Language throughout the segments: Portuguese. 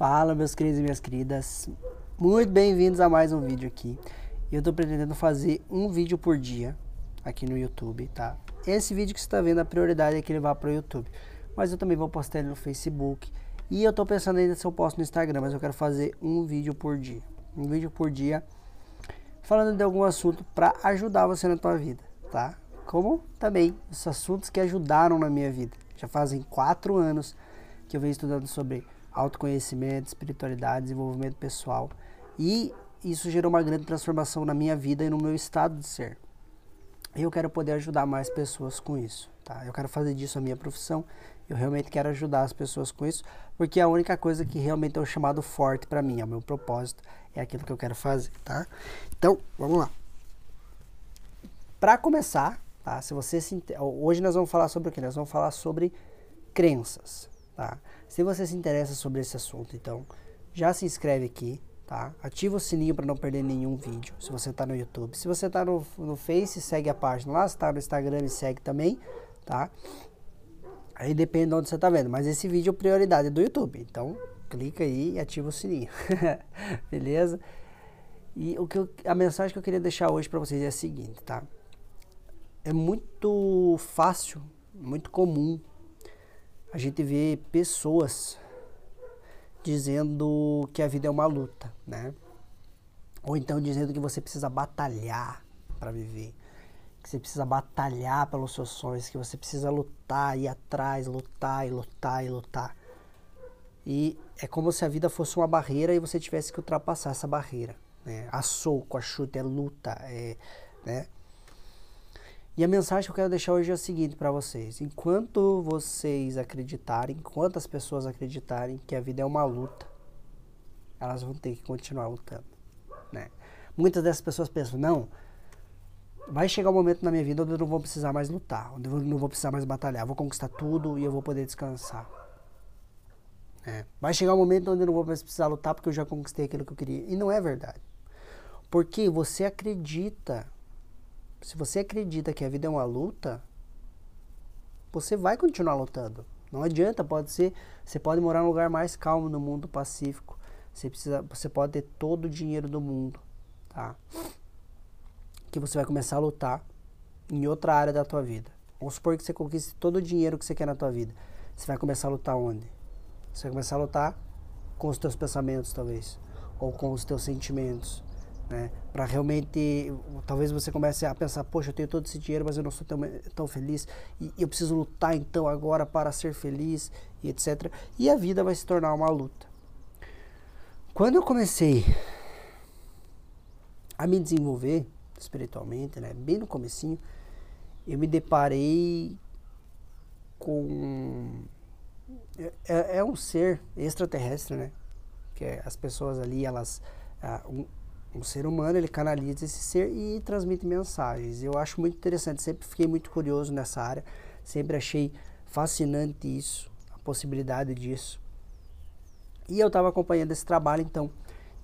Fala meus queridos e minhas queridas, muito bem-vindos a mais um vídeo aqui. Eu tô pretendendo fazer um vídeo por dia aqui no YouTube, tá? Esse vídeo que você está vendo, a prioridade é que ele vá para o YouTube, mas eu também vou postar ele no Facebook e eu tô pensando ainda se eu posto no Instagram, mas eu quero fazer um vídeo por dia, um vídeo por dia falando de algum assunto para ajudar você na tua vida, tá? Como também os assuntos que ajudaram na minha vida. Já fazem quatro anos que eu venho estudando sobre autoconhecimento, espiritualidade, desenvolvimento pessoal. E isso gerou uma grande transformação na minha vida e no meu estado de ser. Eu quero poder ajudar mais pessoas com isso, tá? Eu quero fazer disso a minha profissão. Eu realmente quero ajudar as pessoas com isso, porque é a única coisa que realmente é o chamado forte para mim, é o meu propósito, é aquilo que eu quero fazer, tá? Então, vamos lá. Para começar, tá? Se você se hoje nós vamos falar sobre o que? Nós vamos falar sobre crenças, tá? Se você se interessa sobre esse assunto, então já se inscreve aqui, tá? Ativa o sininho para não perder nenhum vídeo, se você está no YouTube. Se você está no, no Face, segue a página lá. Se está no Instagram, segue também, tá? Aí depende de onde você está vendo, mas esse vídeo é prioridade do YouTube, então clica aí e ativa o sininho, beleza? E o que eu, a mensagem que eu queria deixar hoje para vocês é a seguinte, tá? É muito fácil, muito comum a gente vê pessoas dizendo que a vida é uma luta, né? Ou então dizendo que você precisa batalhar para viver, que você precisa batalhar pelos seus sonhos, que você precisa lutar, ir atrás, lutar e lutar e lutar. E é como se a vida fosse uma barreira e você tivesse que ultrapassar essa barreira. Né? A soco, a chute, é luta, é, né? E a mensagem que eu quero deixar hoje é a seguinte para vocês: enquanto vocês acreditarem, enquanto as pessoas acreditarem que a vida é uma luta, elas vão ter que continuar lutando, né? Muitas dessas pessoas pensam: não, vai chegar um momento na minha vida onde eu não vou precisar mais lutar, onde eu não vou precisar mais batalhar, vou conquistar tudo e eu vou poder descansar. É. Vai chegar um momento onde eu não vou mais precisar lutar porque eu já conquistei aquilo que eu queria. E não é verdade. Porque você acredita se você acredita que a vida é uma luta, você vai continuar lutando. Não adianta, pode ser, você pode morar num lugar mais calmo no mundo pacífico. Você precisa, você pode ter todo o dinheiro do mundo, tá? Que você vai começar a lutar em outra área da tua vida. Vamos supor que você conquiste todo o dinheiro que você quer na tua vida. Você vai começar a lutar onde? Você vai começar a lutar com os teus pensamentos, talvez, ou com os teus sentimentos, né? Para realmente, talvez você comece a pensar, poxa, eu tenho todo esse dinheiro, mas eu não sou tão, tão feliz e eu preciso lutar então agora para ser feliz e etc. E a vida vai se tornar uma luta. Quando eu comecei a me desenvolver espiritualmente, né, bem no comecinho, eu me deparei com é, é um ser extraterrestre, né? Que é, as pessoas ali, elas um, um ser humano ele canaliza esse ser e transmite mensagens. Eu acho muito interessante, sempre fiquei muito curioso nessa área, sempre achei fascinante isso, a possibilidade disso. E eu estava acompanhando esse trabalho então,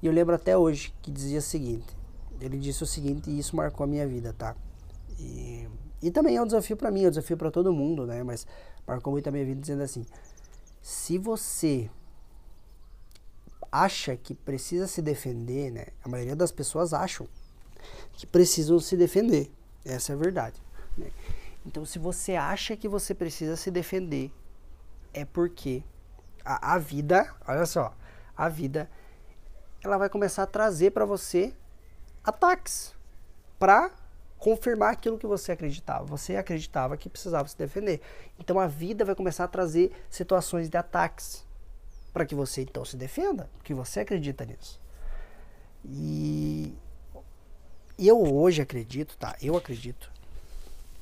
e eu lembro até hoje que dizia o seguinte, ele disse o seguinte e isso marcou a minha vida, tá? E, e também é um desafio para mim, é um desafio para todo mundo, né? Mas marcou muito a minha vida dizendo assim: se você acha que precisa se defender, né? A maioria das pessoas acham que precisam se defender. Essa é a verdade. Né? Então, se você acha que você precisa se defender, é porque a, a vida, olha só, a vida, ela vai começar a trazer para você ataques para confirmar aquilo que você acreditava. Você acreditava que precisava se defender. Então a vida vai começar a trazer situações de ataques para que você então se defenda, porque você acredita nisso. E eu hoje acredito, tá? Eu acredito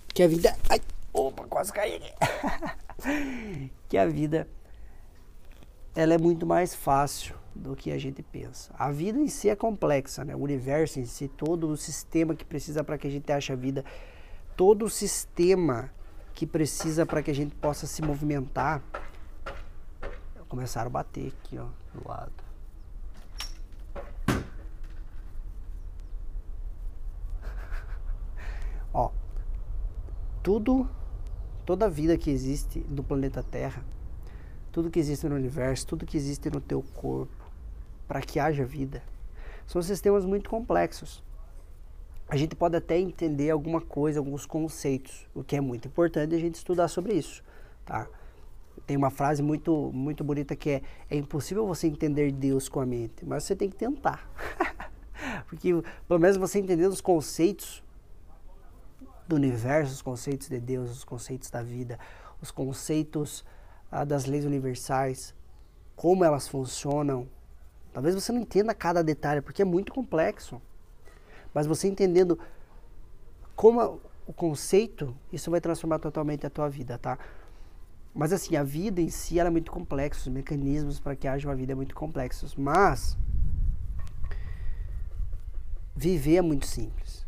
que a vida. Ai, opa, quase caí aqui. que a vida ela é muito mais fácil do que a gente pensa. A vida em si é complexa, né? O universo em si, todo o sistema que precisa para que a gente ache a vida, todo o sistema que precisa para que a gente possa se movimentar, começaram a bater aqui, ó, do lado. ó, tudo, toda vida que existe no planeta Terra tudo que existe no universo, tudo que existe no teu corpo, para que haja vida. São sistemas muito complexos. A gente pode até entender alguma coisa, alguns conceitos, o que é muito importante a gente estudar sobre isso, tá? Tem uma frase muito muito bonita que é: é impossível você entender Deus com a mente, mas você tem que tentar. Porque pelo menos você entendendo os conceitos do universo, os conceitos de Deus, os conceitos da vida, os conceitos ah, das leis universais, como elas funcionam. Talvez você não entenda cada detalhe, porque é muito complexo. Mas você entendendo como o conceito, isso vai transformar totalmente a tua vida, tá? Mas assim, a vida em si é muito complexa, os mecanismos para que haja uma vida é muito complexos. Mas viver é muito simples.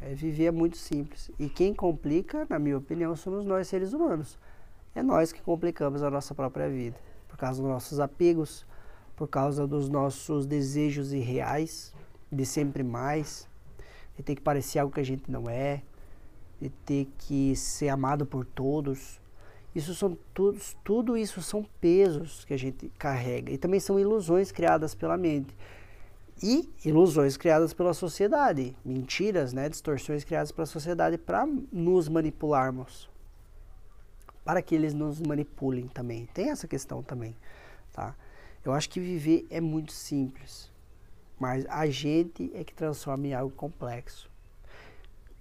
É, viver é muito simples. E quem complica, na minha opinião, somos nós seres humanos. É nós que complicamos a nossa própria vida. Por causa dos nossos apegos, por causa dos nossos desejos irreais, de sempre mais, de ter que parecer algo que a gente não é, de ter que ser amado por todos. Isso são todos, tudo isso são pesos que a gente carrega e também são ilusões criadas pela mente e ilusões criadas pela sociedade, mentiras, né, distorções criadas pela sociedade para nos manipularmos, para que eles nos manipulem também. Tem essa questão também, tá? Eu acho que viver é muito simples, mas a gente é que transforma em algo complexo.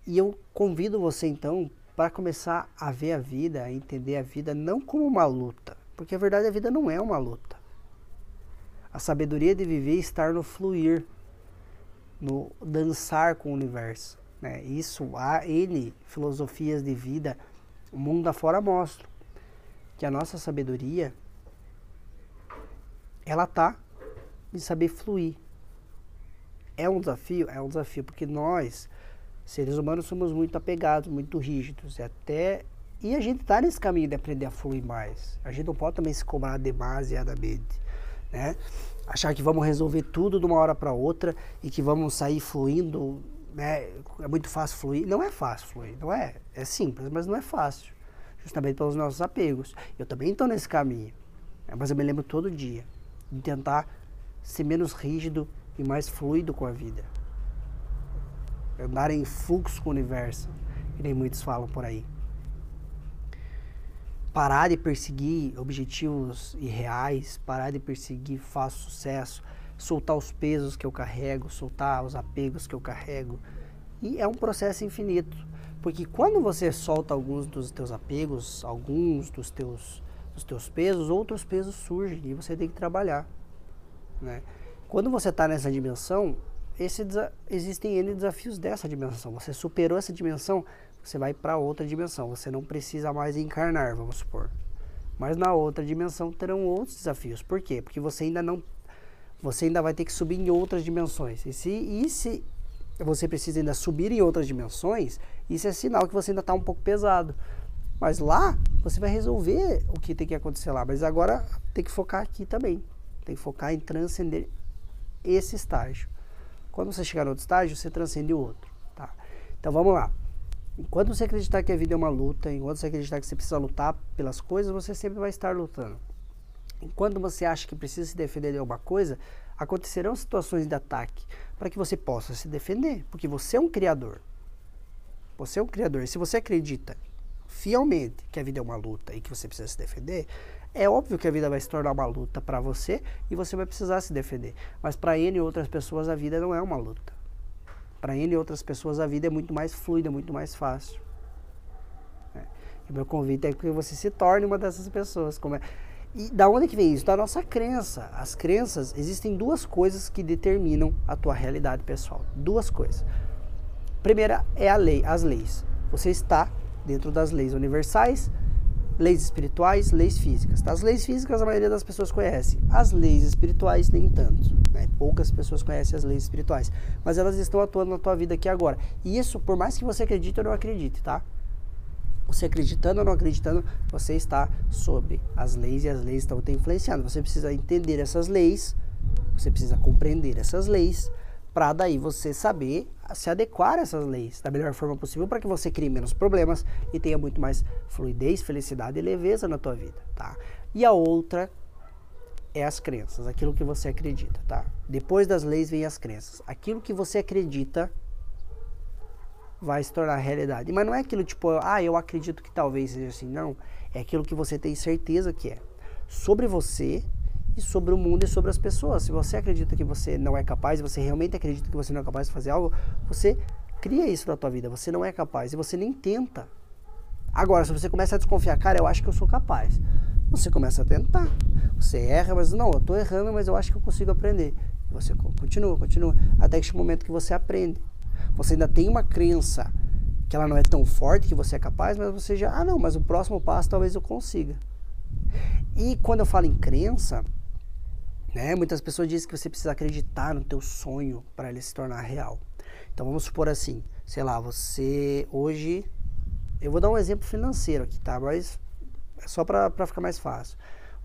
E eu convido você então para começar a ver a vida, a entender a vida não como uma luta, porque a verdade a vida não é uma luta. A sabedoria de viver é estar no fluir, no dançar com o universo. Né? Isso há N filosofias de vida, o mundo afora mostra que a nossa sabedoria ela tá em saber fluir. É um desafio? É um desafio, porque nós, seres humanos, somos muito apegados, muito rígidos. E até. E a gente está nesse caminho de aprender a fluir mais. A gente não pode também se cobrar demasiadamente né? Achar que vamos resolver tudo de uma hora para outra e que vamos sair fluindo, né? É muito fácil fluir. Não é fácil fluir, não é? É simples, mas não é fácil. Justamente pelos nossos apegos. Eu também estou nesse caminho. Né? Mas eu me lembro todo dia de tentar ser menos rígido e mais fluido com a vida. Andar em fluxo com o universo, que nem muitos falam por aí parar de perseguir objetivos irreais, parar de perseguir fácil sucesso, soltar os pesos que eu carrego, soltar os apegos que eu carrego. E é um processo infinito, porque quando você solta alguns dos teus apegos, alguns dos teus, dos teus pesos, outros pesos surgem e você tem que trabalhar. Né? Quando você está nessa dimensão, esse, existem N desafios dessa dimensão. Você superou essa dimensão, você vai para outra dimensão. Você não precisa mais encarnar, vamos supor. Mas na outra dimensão terão outros desafios. Por quê? Porque você ainda não você ainda vai ter que subir em outras dimensões. E se, e se você precisa ainda subir em outras dimensões, isso é sinal que você ainda está um pouco pesado. Mas lá você vai resolver o que tem que acontecer lá. Mas agora tem que focar aqui também. Tem que focar em transcender esse estágio. Quando você chegar no outro estágio, você transcende o outro. Tá? Então vamos lá. Enquanto você acreditar que a vida é uma luta, enquanto você acreditar que você precisa lutar pelas coisas, você sempre vai estar lutando. Enquanto você acha que precisa se defender de alguma coisa, acontecerão situações de ataque para que você possa se defender, porque você é um criador. Você é um criador. E se você acredita fielmente que a vida é uma luta e que você precisa se defender, é óbvio que a vida vai se tornar uma luta para você e você vai precisar se defender. Mas para ele e outras pessoas a vida não é uma luta. Para ele e outras pessoas a vida é muito mais fluida, muito mais fácil. É. E meu convite é que você se torne uma dessas pessoas. Como é. E da onde que vem isso? Da nossa crença. As crenças, existem duas coisas que determinam a tua realidade pessoal. Duas coisas. Primeira é a lei, as leis. Você está dentro das leis universais, leis espirituais, leis físicas. Tá? As leis físicas a maioria das pessoas conhece, as leis espirituais nem tanto. Né? Poucas pessoas conhecem as leis espirituais, mas elas estão atuando na tua vida aqui agora. E isso, por mais que você acredite ou não acredite, tá? Você acreditando ou não acreditando, você está sobre as leis e as leis estão te influenciando. Você precisa entender essas leis, você precisa compreender essas leis para daí você saber se adequar a essas leis da melhor forma possível para que você crie menos problemas e tenha muito mais fluidez, felicidade e leveza na tua vida, tá? E a outra é as crenças, aquilo que você acredita, tá? Depois das leis vem as crenças. Aquilo que você acredita vai se tornar realidade. Mas não é aquilo tipo, ah, eu acredito que talvez seja assim, não. É aquilo que você tem certeza que é. Sobre você e sobre o mundo e sobre as pessoas. Se você acredita que você não é capaz, você realmente acredita que você não é capaz de fazer algo, você cria isso na tua vida. Você não é capaz e você nem tenta. Agora, se você começa a desconfiar, cara, eu acho que eu sou capaz. Você começa a tentar. Você erra, mas não, eu estou errando, mas eu acho que eu consigo aprender. E você continua, continua, até um momento que você aprende. Você ainda tem uma crença que ela não é tão forte que você é capaz, mas você já, ah, não, mas o próximo passo talvez eu consiga. E quando eu falo em crença, né? Muitas pessoas dizem que você precisa acreditar no teu sonho para ele se tornar real. Então vamos supor assim, sei lá, você hoje, eu vou dar um exemplo financeiro aqui, tá? Mas é só para ficar mais fácil.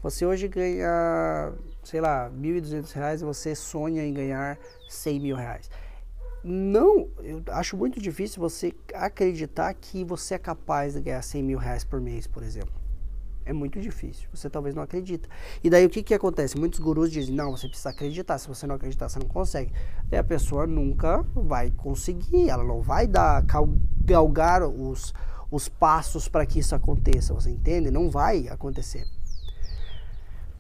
Você hoje ganha, sei lá, R$ 1.200 e você sonha em ganhar 100 mil reais. Não, eu acho muito difícil você acreditar que você é capaz de ganhar 100 mil reais por mês, por exemplo. É muito difícil. Você talvez não acredita. E daí o que, que acontece? Muitos gurus dizem, não, você precisa acreditar. Se você não acreditar, você não consegue. Daí a pessoa nunca vai conseguir. Ela não vai dar galgar os, os passos para que isso aconteça. Você entende? Não vai acontecer.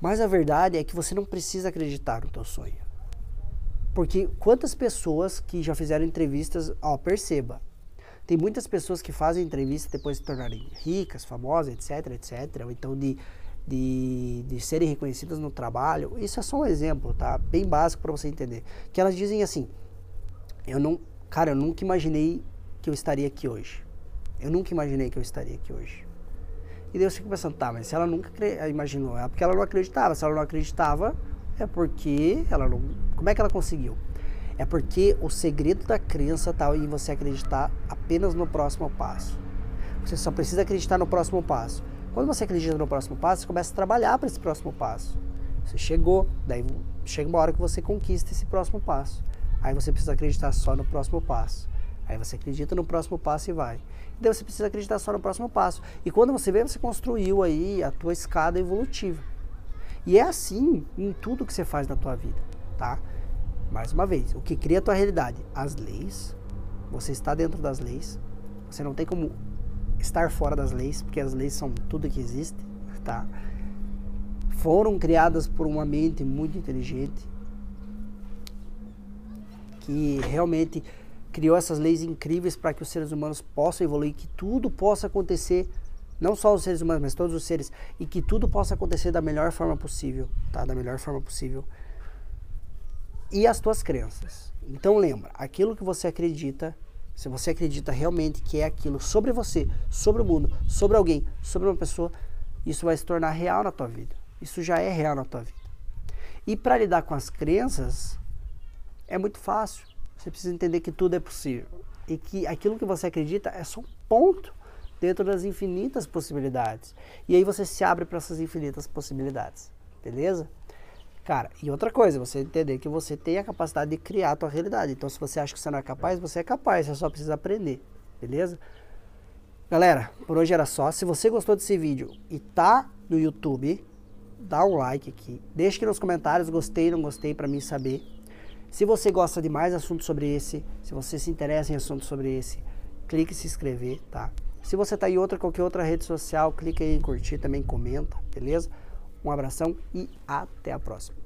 Mas a verdade é que você não precisa acreditar no teu sonho. Porque quantas pessoas que já fizeram entrevistas, ó, perceba, tem muitas pessoas que fazem entrevista depois de se tornarem ricas, famosas, etc, etc, ou então de, de, de serem reconhecidas no trabalho. Isso é só um exemplo, tá? Bem básico para você entender. Que elas dizem assim: eu não, cara, eu nunca imaginei que eu estaria aqui hoje. Eu nunca imaginei que eu estaria aqui hoje. E Deus fica pensando, tá, mas se ela nunca imaginou, é porque ela não acreditava. Se ela não acreditava, é porque ela não. Como é que ela conseguiu? É porque o segredo da crença está em você acreditar apenas no próximo passo. Você só precisa acreditar no próximo passo. Quando você acredita no próximo passo, você começa a trabalhar para esse próximo passo. Você chegou, daí chega uma hora que você conquista esse próximo passo. Aí você precisa acreditar só no próximo passo. Aí você acredita no próximo passo e vai. E daí você precisa acreditar só no próximo passo. E quando você vê, você construiu aí a tua escada evolutiva. E é assim em tudo que você faz na tua vida, tá? Mais uma vez, o que cria a tua realidade? As leis. Você está dentro das leis. Você não tem como estar fora das leis, porque as leis são tudo que existe, tá? Foram criadas por uma mente muito inteligente que realmente criou essas leis incríveis para que os seres humanos possam evoluir, que tudo possa acontecer, não só os seres humanos, mas todos os seres, e que tudo possa acontecer da melhor forma possível, tá? Da melhor forma possível e as tuas crenças. Então lembra, aquilo que você acredita, se você acredita realmente que é aquilo sobre você, sobre o mundo, sobre alguém, sobre uma pessoa, isso vai se tornar real na tua vida. Isso já é real na tua vida. E para lidar com as crenças é muito fácil. Você precisa entender que tudo é possível e que aquilo que você acredita é só um ponto dentro das infinitas possibilidades. E aí você se abre para essas infinitas possibilidades. Beleza? Cara, e outra coisa, você entender que você tem a capacidade de criar a tua realidade. Então, se você acha que você não é capaz, você é capaz, você só precisa aprender, beleza? Galera, por hoje era só. Se você gostou desse vídeo e tá no YouTube, dá um like aqui. Deixa aqui nos comentários, gostei, não gostei, para mim saber. Se você gosta de mais assuntos sobre esse, se você se interessa em assuntos sobre esse, clique em se inscrever, tá? Se você tá em outra, qualquer outra rede social, clique aí em curtir, também comenta, beleza? Um abração e até a próxima.